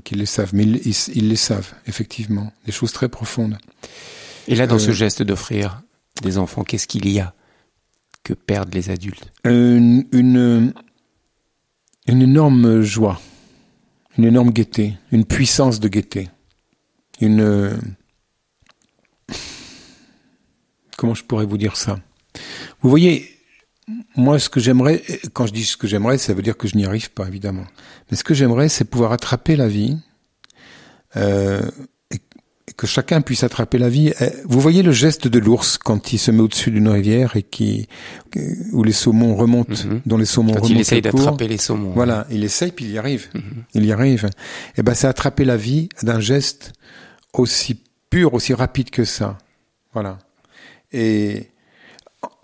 qu'ils les savent. Mais ils, ils, ils, les savent, effectivement. Des choses très profondes. Et là, dans euh, ce geste d'offrir des enfants, qu'est-ce qu'il y a que perdent les adultes? Une, une, une énorme joie, une énorme gaieté, une puissance de gaieté, une comment je pourrais vous dire ça? Vous voyez, moi, ce que j'aimerais, quand je dis ce que j'aimerais, ça veut dire que je n'y arrive pas, évidemment. Mais ce que j'aimerais, c'est pouvoir attraper la vie, euh, que chacun puisse attraper la vie. Euh, vous voyez le geste de l'ours quand il se met au-dessus d'une rivière et qui, où les saumons remontent, Mhm. dont les saumons Quand remontent. il essaye d'attraper les saumons. Voilà, il essaye puis il y arrive. Mhm. Il y arrive. Et ben, c'est attraper la vie d'un geste aussi pur, aussi rapide que ça. Voilà. Et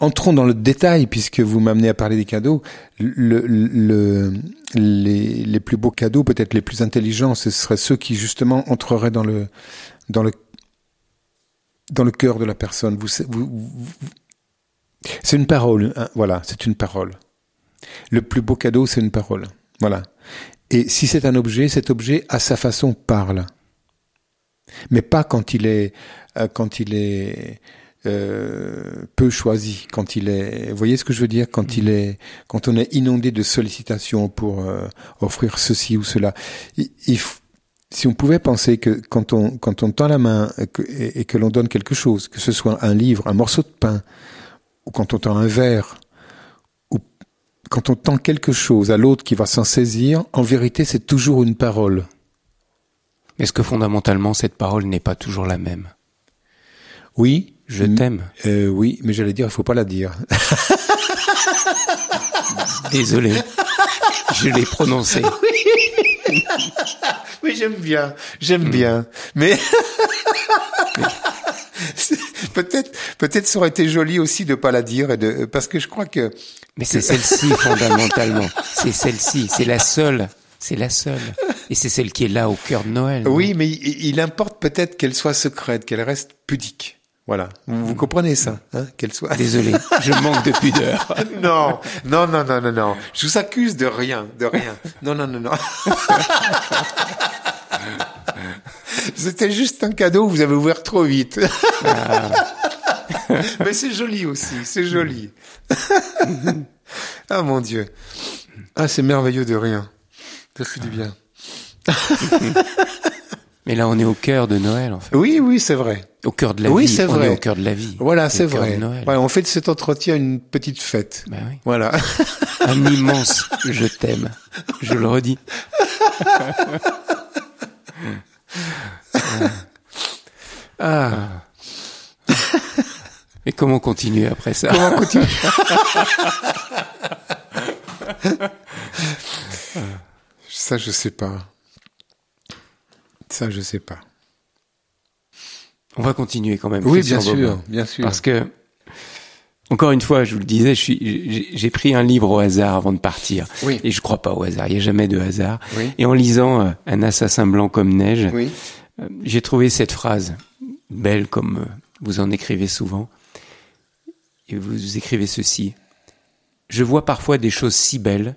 entrons dans le détail puisque vous m'amenez à parler des cadeaux. Le, le, les, les plus beaux cadeaux, peut-être les plus intelligents, ce seraient ceux qui justement entreraient dans le dans le dans le cœur de la personne. C'est une parole. hein, voilà, c'est une parole. Le plus beau cadeau, c'est une parole. Voilà. Et si c'est un objet, cet objet, à sa façon, parle. Mais pas quand il est, euh, quand il est euh, peu choisi, quand il est, vous voyez ce que je veux dire, quand il est, quand on est inondé de sollicitations pour euh, offrir ceci ou cela. Si on pouvait penser que quand on quand on tend la main et que, et- et que l'on donne quelque chose, que ce soit un livre, un morceau de pain, ou quand on tend un verre, ou quand on tend quelque chose à l'autre qui va s'en saisir, en vérité, c'est toujours une parole. Est-ce que fondamentalement, cette parole n'est pas toujours la même? Oui, Je t'aime. euh, oui, mais j'allais dire, il faut pas la dire. Désolé. Je l'ai prononcé. Oui, j'aime bien, j'aime bien, mais peut-être, peut-être ça aurait été joli aussi de pas la dire et de, parce que je crois que Mais c'est celle-ci fondamentalement. C'est celle-ci. C'est la seule. C'est la seule. Et c'est celle qui est là au cœur de Noël. oui, mais il, il importe peut-être qu'elle soit secrète, qu'elle reste pudique. Voilà, vous, vous comprenez ça, hein, qu'elle soit. Désolé. Je manque de pudeur. Non, non, non, non, non, non. Je vous accuse de rien, de rien. Non, non, non, non. C'était juste un cadeau vous avez ouvert trop vite. Mais c'est joli aussi, c'est joli. ah mon Dieu. Ah, c'est merveilleux de rien. Ça fait du bien. Mais là, on est au cœur de Noël, en fait. Oui, oui, c'est vrai. Au cœur de la Oui, vie. c'est on vrai. est au cœur de la vie. Voilà, c'est vrai. Voilà, on fait de cet entretien une petite fête. Bah oui. Voilà. Un immense je t'aime. Je le redis. Ah. Et comment continuer après ça? Comment continuer? Ça, je sais pas. Ça, je sais pas. On va continuer quand même. Oui, bien sûr, Bobin. bien sûr. Parce que, encore une fois, je vous le disais, je suis, j'ai- j'ai pris un livre au hasard avant de partir. Oui. Et je crois pas au hasard. Il n'y a jamais de hasard. Oui. Et en lisant euh, Un assassin blanc comme neige, Oui. euh, j'ai trouvé cette phrase belle comme euh, vous en écrivez souvent. Et vous écrivez ceci. Je vois parfois des choses si belles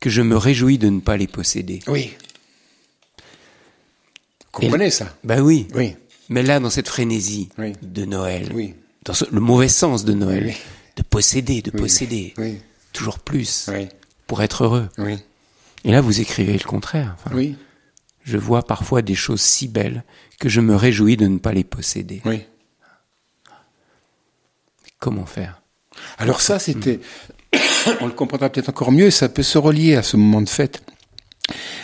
que je me réjouis de ne pas les posséder. Oui. Comprenez ça Bah oui. Oui. Mais là, dans cette frénésie Oui. de Noël, Oui. dans ce- le mauvais sens de Noël, Oui. de posséder, de posséder, toujours plus, pour être heureux. Oui. Et là, vous écrivez le contraire. Enfin, Oui. Je vois parfois des choses si belles que je me réjouis de ne pas les posséder. Oui. Comment faire? Alors ça, c'était, on le comprendra peut-être encore mieux, ça peut se relier à ce moment de fête.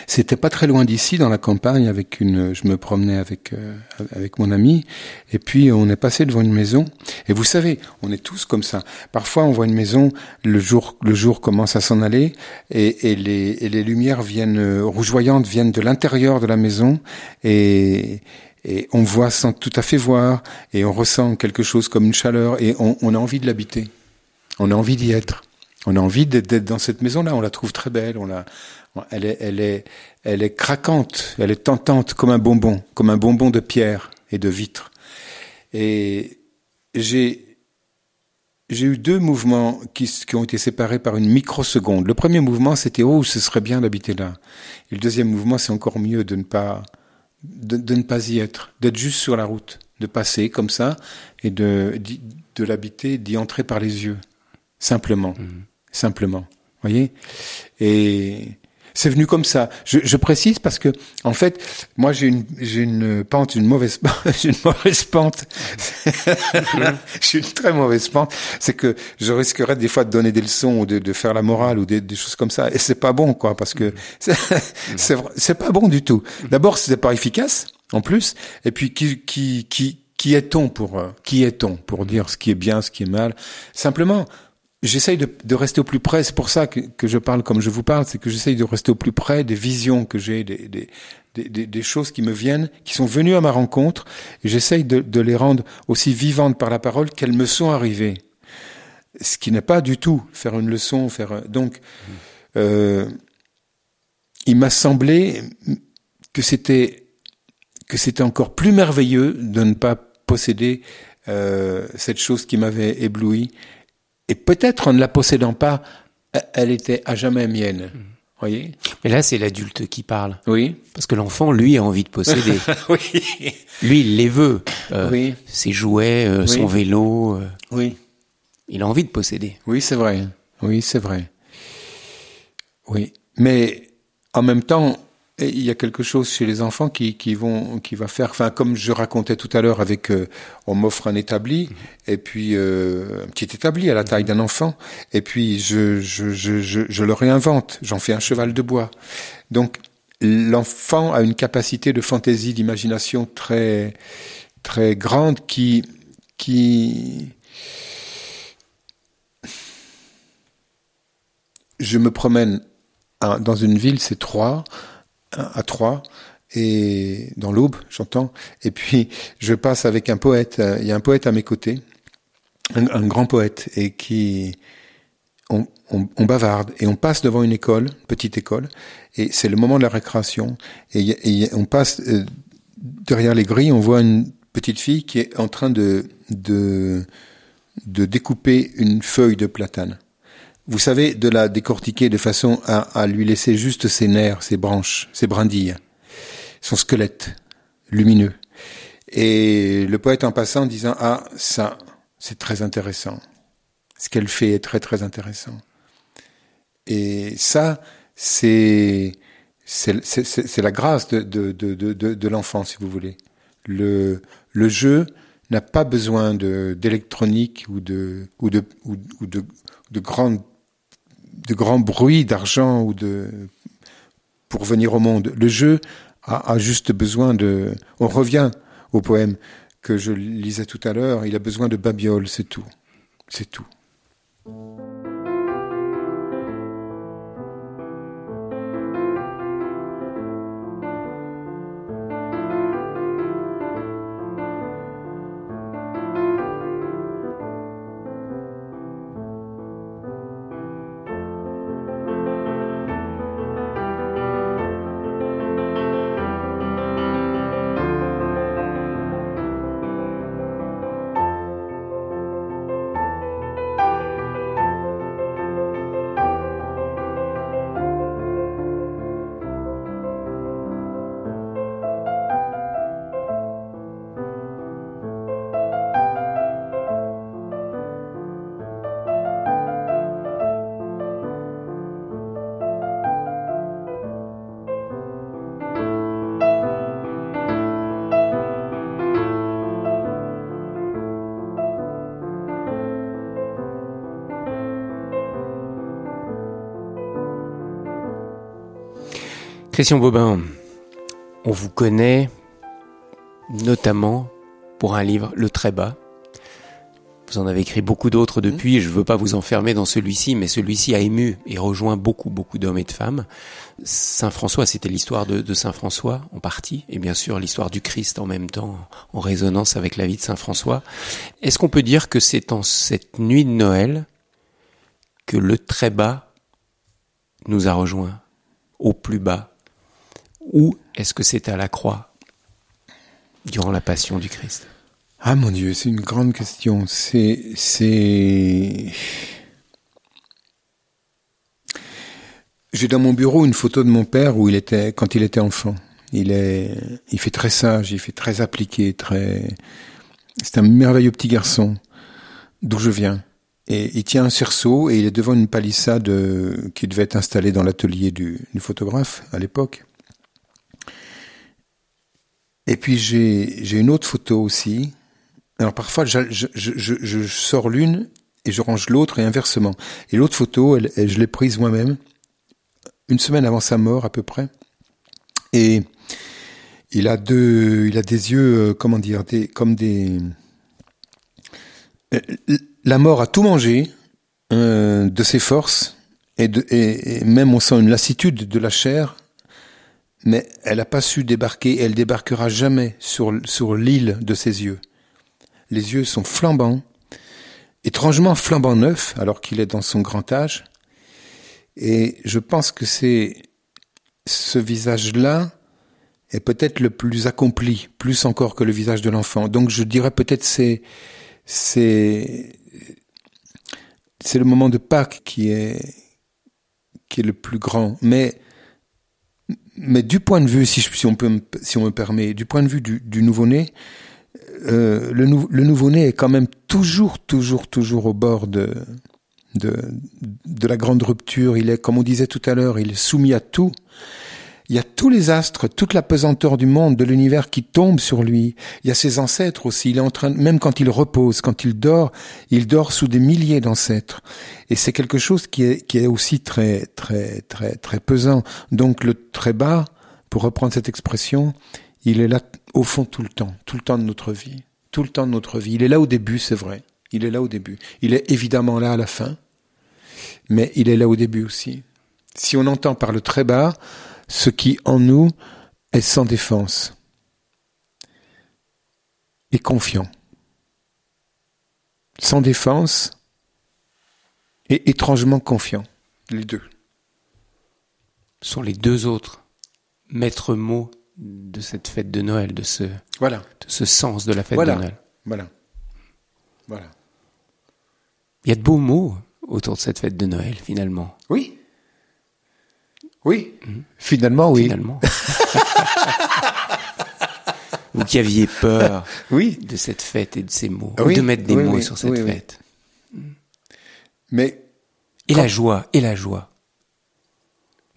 C'était pas très loin d'ici, dans la campagne, avec une, je me promenais avec euh, avec mon ami, et puis on est passé devant une maison. Et vous savez, on est tous comme ça. Parfois, on voit une maison, le jour le jour commence à s'en aller, et, et les et les lumières viennent euh, rougeoyantes viennent de l'intérieur de la maison, et et on voit sans tout à fait voir, et on ressent quelque chose comme une chaleur, et on, on a envie de l'habiter. On a envie d'y être. On a envie d'être dans cette maison-là. On la trouve très belle. On la, elle est, elle est, elle est craquante. Elle est tentante comme un bonbon, comme un bonbon de pierre et de vitre. Et j'ai, j'ai eu deux mouvements qui, qui ont été séparés par une microseconde. Le premier mouvement, c'était oh, ce serait bien d'habiter là. Et le deuxième mouvement, c'est encore mieux de ne pas, de, de ne pas y être, d'être juste sur la route, de passer comme ça et de, de l'habiter, d'y entrer par les yeux, simplement, simplement. Voyez? Et C'est venu comme ça. Je, je, précise parce que, en fait, moi j'ai une, j'ai une pente, une mauvaise, j'ai une mauvaise pente. j'ai une très mauvaise pente. C'est que je risquerais des fois de donner des leçons ou de, de faire la morale ou des, des, choses comme ça. Et c'est pas bon, quoi, parce que c'est, c'est pas bon du tout. D'abord, c'est pas efficace, en plus. Et puis, qui, qui, qui, qui est-on pour, qui est-on pour dire ce qui est bien, ce qui est mal? Simplement, J'essaye de, de, rester au plus près. C'est pour ça que, que, je parle comme je vous parle. C'est que j'essaye de rester au plus près des visions que j'ai, des, des, des, des, choses qui me viennent, qui sont venues à ma rencontre. J'essaye de, de, les rendre aussi vivantes par la parole qu'elles me sont arrivées. Ce qui n'est pas du tout faire une leçon, faire donc. Euh, il m'a semblé que c'était que c'était encore plus merveilleux de ne pas posséder euh, cette chose qui m'avait ébloui et peut-être en ne la possédant pas, elle était à jamais mienne. Mmh. Voyez? Mais là, c'est l'adulte qui parle. Oui. Parce que l'enfant, lui, a envie de posséder. oui. Lui, il les veut. Euh, oui. Ses jouets, euh, oui. son vélo. Euh, oui. Il a envie de posséder. Oui, c'est vrai. Oui, c'est vrai. Oui. Mais en même temps, il y a quelque chose chez les enfants qui, qui vont, qui va faire, enfin, comme je racontais tout à l'heure avec, euh, on m'offre un établi, et puis euh, un petit établi à la taille d'un enfant, et puis je, je, je, je, je le réinvente, j'en fais un cheval de bois. Donc l'enfant a une capacité de fantaisie, d'imagination très, très grande qui, qui, je me promène dans une ville, c'est Troyes, à Troyes et dans l'aube, j'entends. Et puis je passe avec un poète. Il y a un poète à mes côtés, un, grand poète, et qui on, on, on, bavarde et on passe devant une école, petite école, et c'est le moment de la récréation. Et, et on passe euh, derrière les grilles, on voit une petite fille qui est en train de de, de découper une feuille de platane vous savez, de la décortiquer de façon à, à, lui laisser juste ses nerfs, ses branches, ses brindilles, son squelette lumineux. Et le poète en passant disant ah ça c'est très intéressant, ce qu'elle fait est très très intéressant. Et ça c'est c'est la grâce de, de, de, de, de l'enfant si vous voulez. Le, le jeu n'a pas besoin d'électronique ou de ou de ou, ou de, de grandes de grands bruits d'argent ou de pour venir au monde. Le jeu a, juste besoin de. On revient au poème que je lisais tout à l'heure. Il a besoin de babioles, c'est tout. C'est tout. Christian Bobin, on vous connaît notamment pour un livre, Le Très Bas. Vous en avez écrit beaucoup d'autres depuis, je ne veux pas vous enfermer dans celui-ci, mais celui-ci a ému et rejoint beaucoup, beaucoup d'hommes et de femmes. Saint François, c'était l'histoire de, de, Saint François en partie, et bien sûr l'histoire du Christ en même temps, en résonance avec la vie de Saint François. Est-ce qu'on peut dire que c'est en cette nuit de Noël que le très bas nous a rejoints, au plus bas ou est-ce que c'est à la croix durant la passion du Christ? Ah mon Dieu, c'est une grande question. C'est J'ai dans mon bureau une photo de mon père où il était quand il était enfant. Il est il fait très sage, il fait très appliqué, très c'est un merveilleux petit garçon d'où je viens. Et il tient un cerceau et il est devant une palissade euh, qui devait être installée dans l'atelier du photographe à l'époque. Et puis j'ai une autre photo aussi. Alors parfois je, je, je, sors l'une et je range l'autre et inversement. Et l'autre photo, elle, je l'ai prise moi-même une semaine avant sa mort à peu près. Et il a deux, il a des yeux, euh, comment dire, des, comme des. Euh, la mort a tout mangé euh, de ses forces et, de, et, même on sent une lassitude de la chair, mais elle n'a pas su débarquer. Et elle débarquera jamais sur sur l'île de ses yeux. Les yeux sont flambants, étrangement flambant neuf, alors qu'il est dans son grand âge. Et je pense que c'est ce visage-là est peut-être le plus accompli, plus encore que le visage de l'enfant. Donc je dirais peut-être c'est c'est c'est le moment de Pâques qui est qui est le plus grand. Mais mais du point de vue, si, je, si on peut, si me permet, du point de vue du, nouveau-né, euh, le nouveau-né est quand même toujours, toujours, toujours au bord de, de, de la grande rupture. Il est, comme on disait tout à l'heure, il est soumis à tout. Il y a tous les astres, toute la pesanteur du monde, de l'univers qui tombe sur lui. Il y a ses ancêtres aussi. Il est en train, même quand il repose, quand il dort, il dort sous des milliers d'ancêtres. Et c'est quelque chose qui est, qui est aussi très, très, très, très pesant. Donc le très bas, pour reprendre cette expression, il est là au fond tout le temps, tout le temps de notre vie, tout le temps de notre vie. Il est là au début, c'est vrai. Il est là au début. Il est évidemment là à la fin, mais il est là au début aussi. Si on entend par le très bas, ce qui en nous est sans défense et confiant. Sans défense et étrangement confiant, les deux. Ce sont les deux autres maîtres mots de cette fête de Noël, de ce, voilà. de ce sens de la fête voilà. de Noël. Voilà. Voilà. Il y a de beaux mots autour de cette fête de Noël, finalement. Oui. Oui. Mmh. Finalement, oui. Finalement. Vous qui aviez peur oui. de cette fête et de ces mots, oui. de mettre des oui, mots sur cette fête. Mais et quand... la joie, et la joie.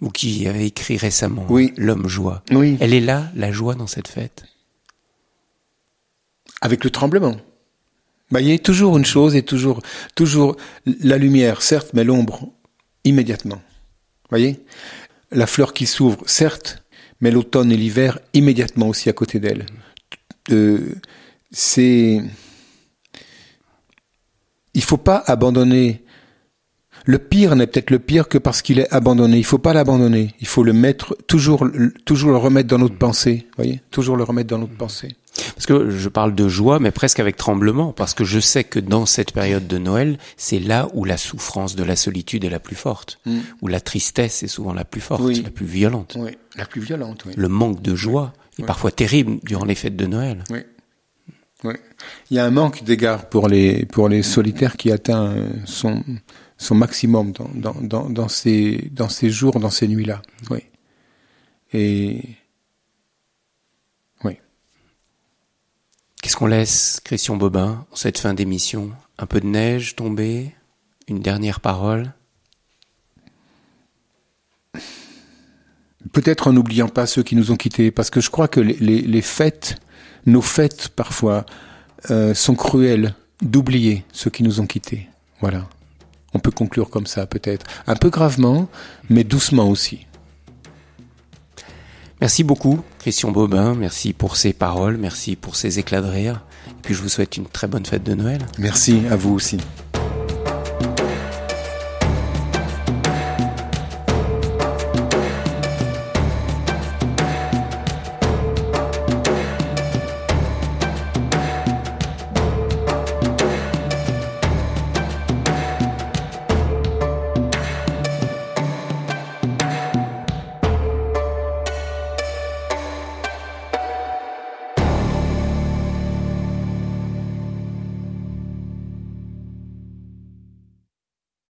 Vous qui avez écrit récemment oui. L'homme joie. Oui. Elle est là, la joie dans cette fête? Avec le tremblement. Bah, il y a toujours une chose et toujours, toujours la lumière, certes, mais l'ombre immédiatement. Voyez, la fleur qui s'ouvre, certes, mais l'automne et l'hiver immédiatement aussi à côté d'elle. Euh, c'est, il faut pas abandonner. Le pire n'est peut-être le pire que parce qu'il est abandonné. Il faut pas l'abandonner. Il faut le mettre toujours, toujours le remettre dans notre pensée. Voyez, toujours le remettre dans notre pensée. Parce que je parle de joie, mais presque avec tremblement, parce que je sais que dans cette période de Noël, c'est là où la souffrance de la solitude est la plus forte, mm. où la tristesse est souvent la plus forte, oui. la plus violente. Oui, la plus violente, oui. Le manque de joie oui. est parfois terrible durant les fêtes de Noël. Oui. Oui. Il y a un manque d'égard pour les, pour les solitaires qui atteint son, son maximum dans, dans, dans, dans, ces, dans ces jours, dans ces nuits-là. Oui. Et, Qu'est-ce qu'on laisse, Christian Bobin, en cette fin d'émission Un peu de neige tombée Une dernière parole Peut-être en n'oubliant pas ceux qui nous ont quittés, parce que je crois que les, fêtes, nos fêtes parfois, euh, sont cruelles d'oublier ceux qui nous ont quittés. Voilà. On peut conclure comme ça peut-être. Un peu gravement, mais doucement aussi. Merci beaucoup, Christian Bobin. Merci pour ces paroles. Merci pour ces éclats de rire. Et puis je vous souhaite une très bonne fête de Noël. Merci à vous aussi.